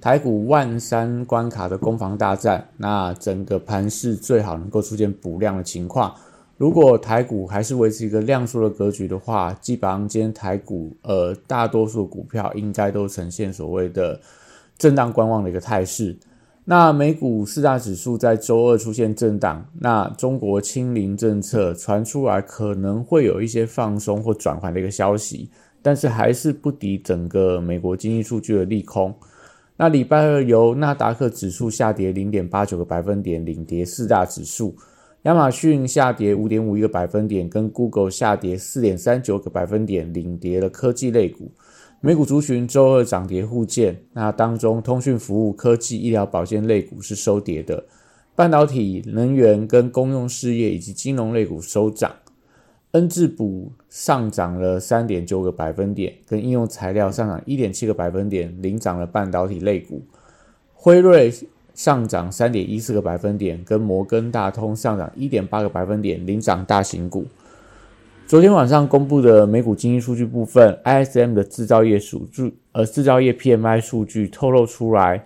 台股万三关卡的攻防大战，那整个盘势最好能够出现补量的情况。如果台股还是维持一个量缩的格局的话，基本上今天台股呃大多数股票应该都呈现所谓的震荡观望的一个态势。那美股四大指数在周二出现震荡，那中国清零政策传出来可能会有一些放松或转换的一个消息，但是还是不敌整个美国经济数据的利空。那礼拜二由纳达克指数下跌零点八九个百分点领跌四大指数，亚马逊下跌五点五一个百分点，跟 Google 下跌四点三九个百分点领跌了科技类股。美股族群周二涨跌互见，那当中通讯服务、科技、医疗保健类股是收跌的，半导体、能源跟公用事业以及金融类股收涨。恩智补上涨了三点九个百分点，跟应用材料上涨一点七个百分点，领涨了半导体类股。辉瑞上涨三点一四个百分点，跟摩根大通上涨一点八个百分点，领涨大型股。昨天晚上公布的美股经济数据部分，ISM 的制造业数据，呃，制造业 PMI 数据透露出来，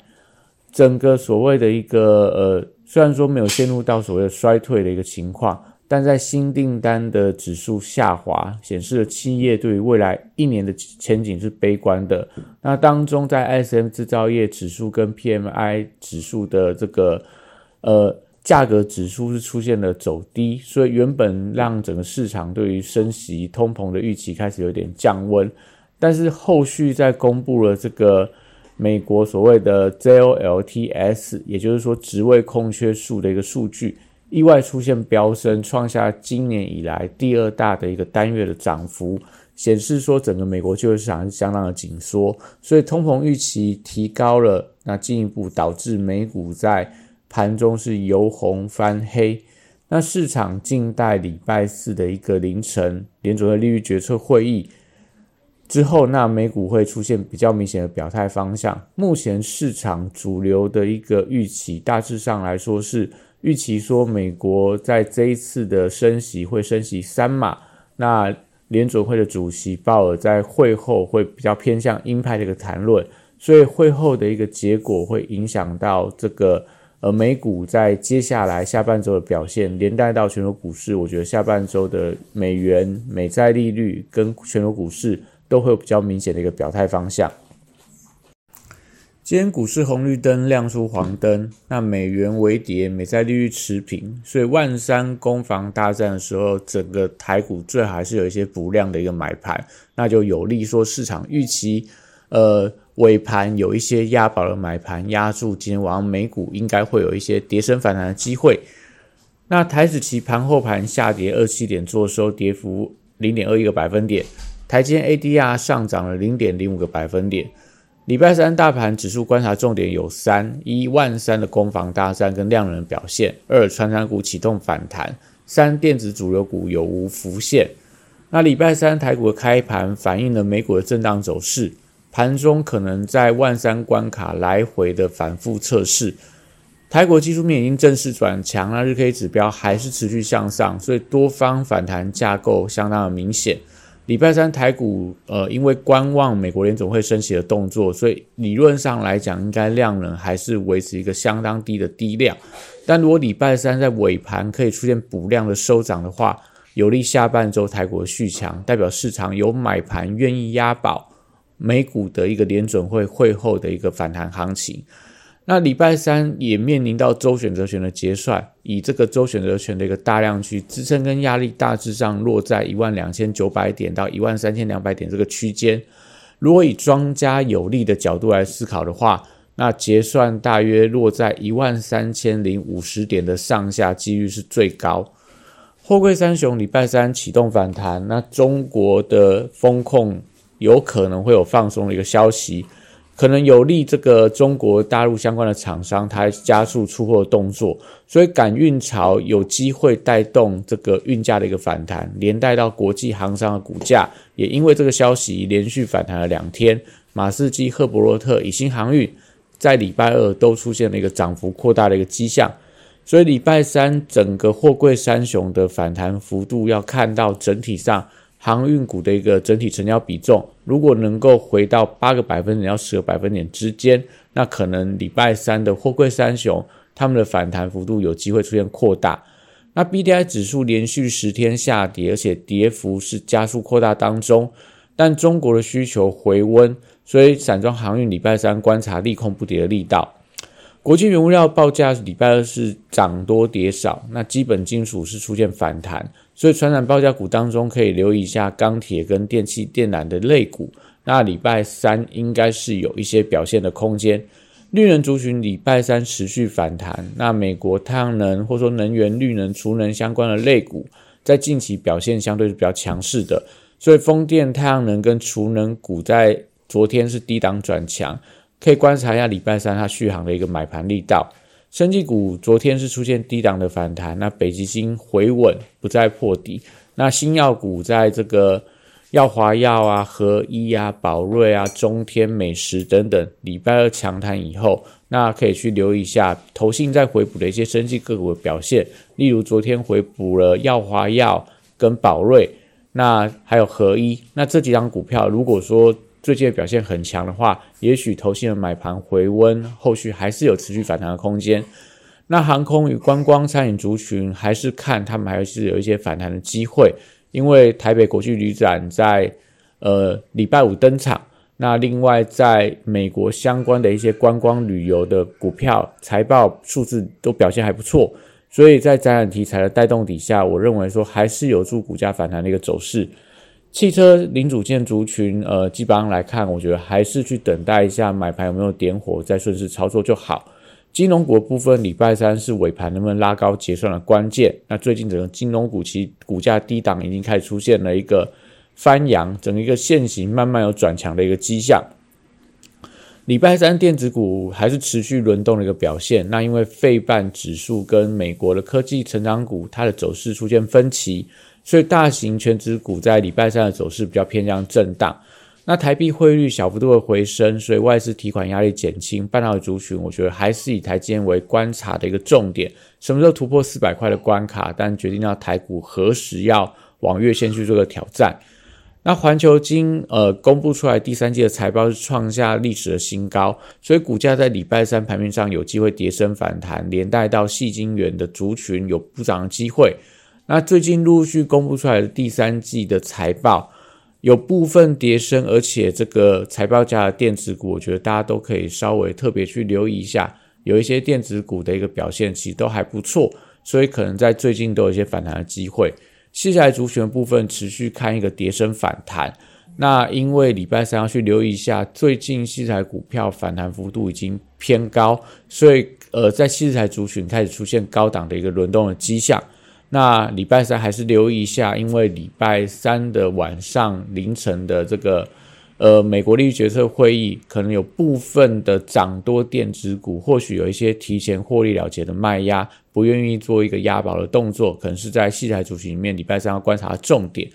整个所谓的一个呃，虽然说没有陷入到所谓的衰退的一个情况。但在新订单的指数下滑，显示了企业对于未来一年的前景是悲观的。那当中，在 SM 制造业指数跟 PMI 指数的这个呃价格指数是出现了走低，所以原本让整个市场对于升息通膨的预期开始有点降温。但是后续在公布了这个美国所谓的 JOLTS，也就是说职位空缺数的一个数据。意外出现飙升，创下今年以来第二大的一个单月的涨幅，显示说整个美国就业市场是相当的紧缩，所以通膨预期提高了，那进一步导致美股在盘中是由红翻黑。那市场静待礼拜四的一个凌晨联准会利率决策会议之后，那美股会出现比较明显的表态方向。目前市场主流的一个预期，大致上来说是。预期说，美国在这一次的升息会升息三码，那联准会的主席鲍尔在会后会比较偏向鹰派的一个谈论，所以会后的一个结果会影响到这个呃美股在接下来下半周的表现，连带到全球股市，我觉得下半周的美元、美债利率跟全球股市都会有比较明显的一个表态方向。今天股市红绿灯亮出黄灯，那美元微跌，美债利率持平，所以万三攻防大战的时候，整个台股最好还是有一些不量的一个买盘，那就有利说市场预期，呃尾盘有一些押宝的买盘压住，今天晚上美股应该会有一些跌升反弹的机会。那台子期盘后盘下跌二七点，做收跌幅零点二一个百分点，台积 ADR 上涨了零点零五个百分点。礼拜三大盘指数观察重点有三：一万三的攻防大战跟量能表现；二穿山股启动反弹；三电子主流股有无浮现。那礼拜三台股的开盘反映了美股的震荡走势，盘中可能在万三关卡来回的反复测试。台股技术面已经正式转强，那日 K 指标还是持续向上，所以多方反弹架构相当的明显。礼拜三台股，呃，因为观望美国联总会升息的动作，所以理论上来讲，应该量能还是维持一个相当低的低量。但如果礼拜三在尾盘可以出现补量的收涨的话，有利下半周台股的续强，代表市场有买盘愿意押宝美股的一个联准会会后的一个反弹行情。那礼拜三也面临到周选择权的结算，以这个周选择权的一个大量区支撑跟压力大致上落在一万两千九百点到一万三千两百点这个区间。如果以庄家有利的角度来思考的话，那结算大约落在一万三千零五十点的上下几率是最高。货柜三雄礼拜三启动反弹，那中国的风控有可能会有放松的一个消息。可能有利这个中国大陆相关的厂商，它加速出货动作，所以赶运潮有机会带动这个运价的一个反弹，连带到国际航商的股价，也因为这个消息连续反弹了两天。马士基、赫伯罗特、以新航运在礼拜二都出现了一个涨幅扩大的一个迹象，所以礼拜三整个货柜三雄的反弹幅度要看到整体上。航运股的一个整体成交比重，如果能够回到八个百分点到十个百分点之间，那可能礼拜三的货柜三雄他们的反弹幅度有机会出现扩大。那 B D I 指数连续十天下跌，而且跌幅是加速扩大当中，但中国的需求回温，所以散装航运礼拜三观察利空不跌的力道。国际原物料报价礼拜二是涨多跌少，那基本金属是出现反弹。所以，传染报价股当中可以留意一下钢铁跟电气电缆的类股。那礼拜三应该是有一些表现的空间。绿能族群礼拜三持续反弹。那美国太阳能或说能源、绿能、储能相关的类股，在近期表现相对是比较强势的。所以，风电、太阳能跟储能股在昨天是低档转强，可以观察一下礼拜三它续航的一个买盘力道。生技股昨天是出现低档的反弹，那北极星回稳，不再破底。那新药股在这个药华药啊、合一啊、宝瑞啊、中天美食等等，礼拜二强弹以后，那可以去留意一下投信在回补的一些生技个股的表现。例如昨天回补了药华药跟宝瑞，那还有合一，那这几张股票如果说。最近表现很强的话，也许投信的买盘回温，后续还是有持续反弹的空间。那航空与观光餐饮族群还是看他们还是有一些反弹的机会，因为台北国际旅展在呃礼拜五登场。那另外在美国相关的一些观光旅游的股票财报数字都表现还不错，所以在展览题材的带动底下，我认为说还是有助股价反弹的一个走势。汽车零组件族群，呃，基本上来看，我觉得还是去等待一下买盘有没有点火，再顺势操作就好。金融股部分，礼拜三是尾盘能不能拉高结算的关键。那最近整个金融股其股价低档已经开始出现了一个翻扬，整个一个线型慢慢有转强的一个迹象。礼拜三电子股还是持续轮动的一个表现。那因为费半指数跟美国的科技成长股，它的走势出现分歧。所以大型全指股在礼拜三的走势比较偏向震荡。那台币汇率小幅度的回升，所以外资提款压力减轻。半导体族群，我觉得还是以台积电为观察的一个重点。什么时候突破四百块的关卡？但决定到台股何时要往月线去做个挑战。那环球金呃公布出来第三季的财报是创下历史的新高，所以股价在礼拜三盘面上有机会跌升反弹，连带到细晶圆的族群有补涨的机会。那最近陆续公布出来的第三季的财报，有部分跌升，而且这个财报价的电子股，我觉得大家都可以稍微特别去留意一下，有一些电子股的一个表现其实都还不错，所以可能在最近都有一些反弹的机会。细材族群部分持续看一个跌升反弹，那因为礼拜三要去留意一下，最近细材股票反弹幅度已经偏高，所以呃在细材族群开始出现高档的一个轮动的迹象。那礼拜三还是留意一下，因为礼拜三的晚上凌晨的这个呃美国利率决策会议，可能有部分的涨多电子股，或许有一些提前获利了结的卖压，不愿意做一个押宝的动作，可能是在戏台主席里面礼拜三要观察的重点。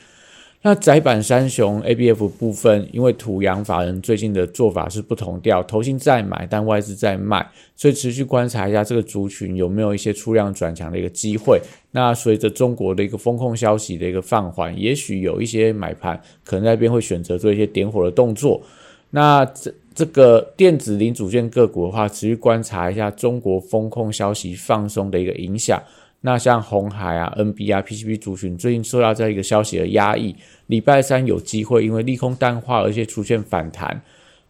那窄板三雄 A B F 部分，因为土洋法人最近的做法是不同调，投信在买，但外资在卖，所以持续观察一下这个族群有没有一些出量转强的一个机会。那随着中国的一个风控消息的一个放缓，也许有一些买盘可能那边会选择做一些点火的动作。那这这个电子零组件个股的话，持续观察一下中国风控消息放松的一个影响。那像红海啊、NB 啊、PCB 族群最近受到这样一个消息的压抑，礼拜三有机会因为利空淡化而且出现反弹。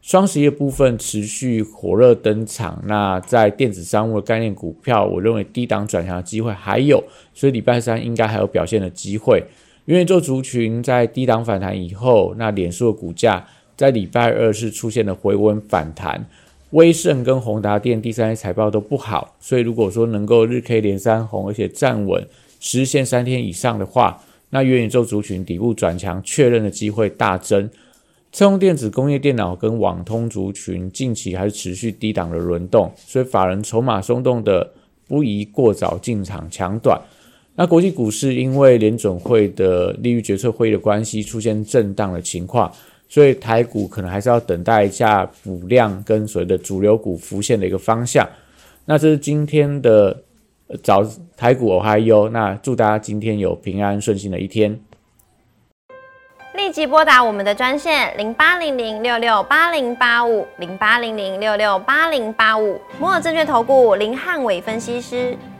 双十一部分持续火热登场，那在电子商务的概念股票，我认为低档转强的机会还有，所以礼拜三应该还有表现的机会。因为做族群在低档反弹以后，那脸书的股价在礼拜二是出现了回温反弹。威盛跟宏达电第三季财报都不好，所以如果说能够日 K 连三红，而且站稳实现三天以上的话，那元宇宙族群底部转强确认的机会大增。车用电子、工业电脑跟网通族群近期还是持续低档的轮动，所以法人筹码松动的不宜过早进场抢短。那国际股市因为联准会的利率决策会议的关系，出现震荡的情况，所以台股可能还是要等待一下补量跟所谓的主流股浮现的一个方向。那这是今天的早台股我还有，那祝大家今天有平安顺心的一天。立即拨打我们的专线零八零零六六八零八五零八零零六六八零八五摩尔证券投顾林汉伟分析师。